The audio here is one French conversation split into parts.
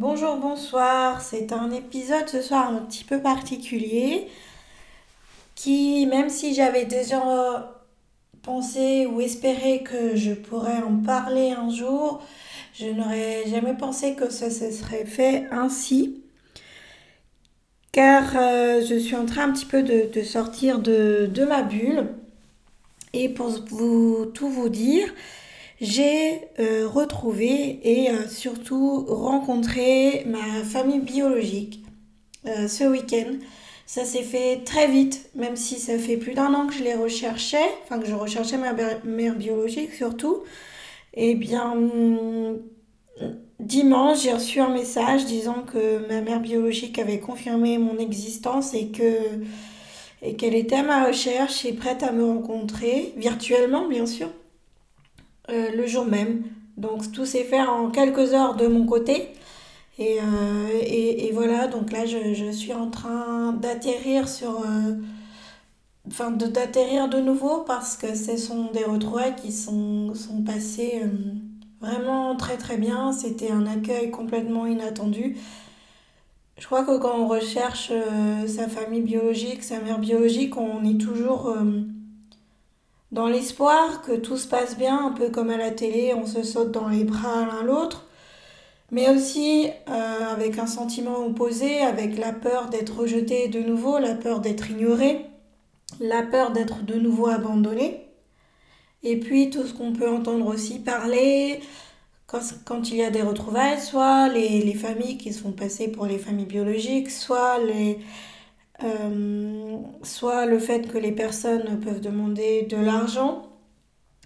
Bonjour, bonsoir. C'est un épisode ce soir un petit peu particulier qui, même si j'avais déjà pensé ou espéré que je pourrais en parler un jour, je n'aurais jamais pensé que ça se serait fait ainsi. Car euh, je suis en train un petit peu de, sortir de, de ma bulle. Et pour tout vous dire, j'ai euh, retrouvé et euh, surtout rencontré ma famille biologique euh, ce week-end. Ça s'est fait très vite, même si ça fait plus d'un an que je les recherchais, enfin que je recherchais ma mère biologique surtout. Et eh bien, dimanche, j'ai reçu un message disant que ma mère biologique avait confirmé mon existence et que et qu'elle était à ma recherche et prête à me rencontrer, virtuellement bien sûr. Euh, le jour même. Donc tout s'est fait en quelques heures de mon côté. Et, euh, et, voilà, donc là je, je suis en train d'atterrir sur... Euh, enfin, d'atterrir de, nouveau parce que ce sont des retrouvailles qui sont, sont passées vraiment très très bien. C'était un accueil complètement inattendu. Je crois que quand on recherche sa famille biologique, sa mère biologique, on est toujours dans l'espoir que tout se passe bien, un peu comme à la télé, on se saute dans les bras l'un l'autre, mais aussi euh, avec un sentiment opposé, avec la peur d'être rejeté de nouveau, la peur d'être ignoré, la peur d'être de nouveau abandonné, et puis tout ce qu'on peut entendre aussi parler quand, il y a des retrouvailles, soit les, les familles qui se font passer pour les familles biologiques, soit les euh, soit le fait que les personnes peuvent demander de l'argent.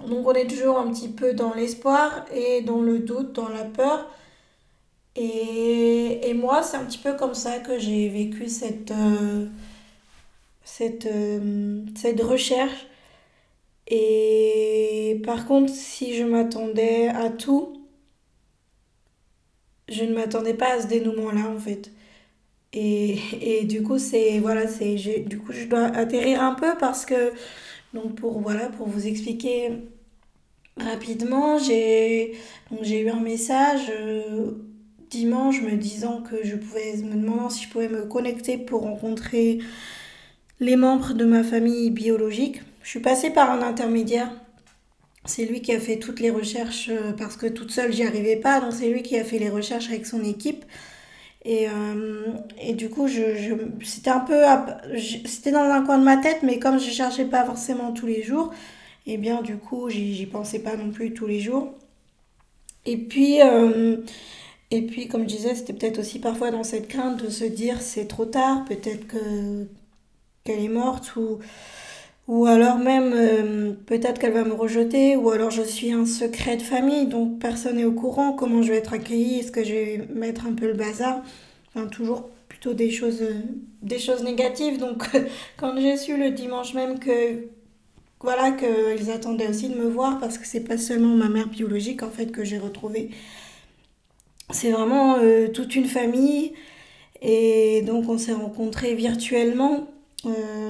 Donc on est toujours un petit peu dans l'espoir et dans le doute, dans la peur. Et, moi, c'est un petit peu comme ça que j'ai vécu cette, euh, euh, cette recherche. Et par contre, si je m'attendais à tout, je ne m'attendais pas à ce dénouement-là en fait. Et, du coup, c'est voilà, c'est du coup je dois atterrir un peu parce que donc pour voilà, pour vous expliquer rapidement, j'ai donc eu un message euh, dimanche me disant que je pouvais me demandant si je pouvais me connecter pour rencontrer les membres de ma famille biologique. Je suis passée par un intermédiaire. C'est lui qui a fait toutes les recherches euh, parce que toute seule j'y arrivais pas, donc c'est lui qui a fait les recherches avec son équipe. Et, euh, et du coup, je, je c'était un peu. C'était dans un coin de ma tête, mais comme je cherchais pas forcément tous les jours, et eh bien du coup, j'y pensais pas non plus tous les jours. Et puis, euh, et puis comme je disais, c'était peut-être aussi parfois dans cette crainte de se dire c'est trop tard, peut-être que qu'elle est morte ou ou alors même, euh, peut-être qu'elle va me rejeter, ou alors je suis un secret de famille, donc personne n'est au courant, comment je vais être accueillie, est-ce que je vais mettre un peu le bazar? Enfin, toujours plutôt des choses, euh, des choses négatives. Donc, quand j'ai su le dimanche même que, voilà, qu'ils attendaient aussi de me voir, parce que c'est pas seulement ma mère biologique, en fait, que j'ai retrouvée. C'est vraiment euh, toute une famille. Et donc, on s'est rencontrés virtuellement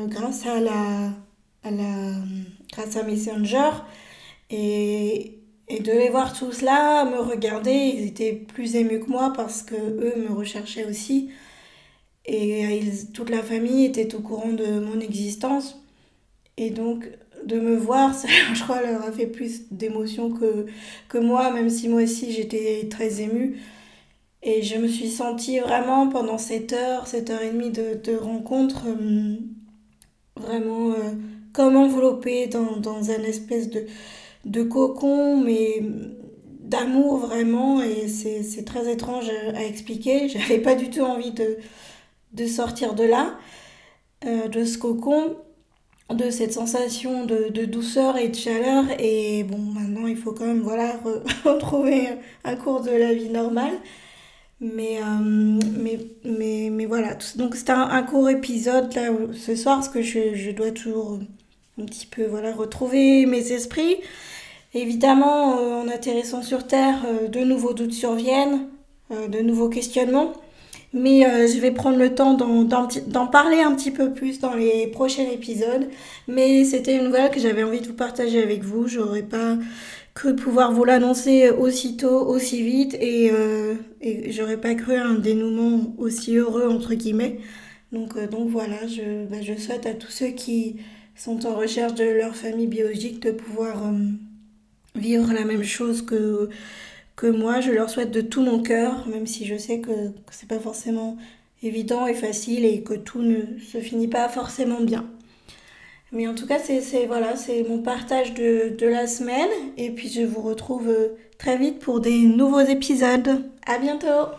grâce à la la, grâce à Messenger. Et, et de les voir tous là, me regarder, ils étaient plus émus que moi parce que eux me recherchaient aussi. Et toute la famille était au courant de mon existence. Et donc, de me voir, ça, je crois, leur a fait plus d'émotion que, que moi, même si moi aussi j'étais très émue. Et je me suis sentie vraiment pendant cette heure, cette heure et demie de, de rencontre, hum, vraiment euh, comme enveloppé dans, dans un espèce de, de cocon, mais d'amour vraiment. Et c'est très étrange à, expliquer. J'avais pas du tout envie de, de sortir de là, euh, de ce cocon de cette sensation de, de, douceur et de chaleur et bon maintenant il faut quand même voilà retrouver un cours de la vie normale mais, euh, mais, mais, mais voilà donc c'est un, un, court épisode là ce soir parce que je, je dois toujours un petit peu voilà, retrouver mes esprits. Évidemment, euh, en atterrissant sur Terre, euh, de nouveaux doutes surviennent, euh, de nouveaux questionnements. Mais je vais prendre le temps d'en parler un petit peu plus dans les prochains épisodes. Mais c'était une nouvelle que j'avais envie de vous partager avec vous. J'aurais pas cru pouvoir vous l'annoncer aussitôt, aussi vite, et, j'aurais pas cru à un dénouement aussi heureux, entre guillemets. Donc, donc voilà, je, bah, je souhaite à tous ceux qui sont en recherche de leur famille biologique de pouvoir euh, vivre la même chose que, moi. Je leur souhaite de tout mon cœur, même si je sais que, que c'est pas forcément évident et facile et que tout ne se finit pas forcément bien. Mais en tout cas, c'est voilà, mon partage de, de la semaine. Et puis je vous retrouve euh, très vite pour des nouveaux épisodes. À bientôt